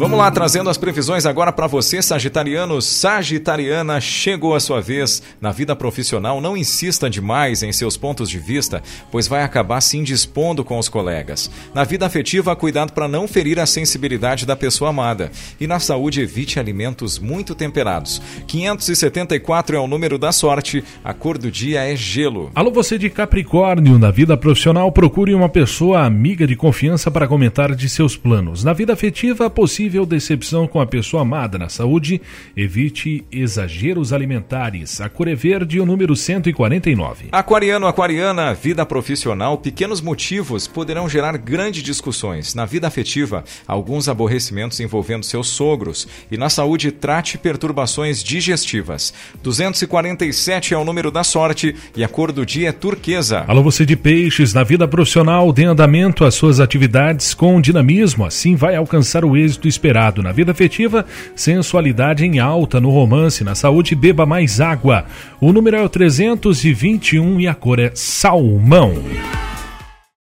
Vamos lá, trazendo as previsões agora para você, Sagitariano. Sagitariana, chegou a sua vez. Na vida profissional, não insista demais em seus pontos de vista, pois vai acabar se indispondo com os colegas. Na vida afetiva, cuidado para não ferir a sensibilidade da pessoa amada. E na saúde, evite alimentos muito temperados. 574 é o número da sorte, a cor do dia é gelo. Alô, você de Capricórnio. Na vida profissional, procure uma pessoa amiga de confiança para comentar de seus planos. Na vida afetiva, possível possível decepção com a pessoa amada na saúde, evite exageros alimentares. A cor é verde, o número 149. Aquariano, aquariana, vida profissional, pequenos motivos poderão gerar grandes discussões. Na vida afetiva, alguns aborrecimentos envolvendo seus sogros. E na saúde, trate perturbações digestivas. 247 é o número da sorte e a cor do dia é turquesa. Alô, você de peixes, na vida profissional, dê andamento às suas atividades com dinamismo, assim vai alcançar o êxito esperado esperado na vida afetiva, sensualidade em alta no romance, na saúde, beba mais água. O número é o 321 e a cor é salmão.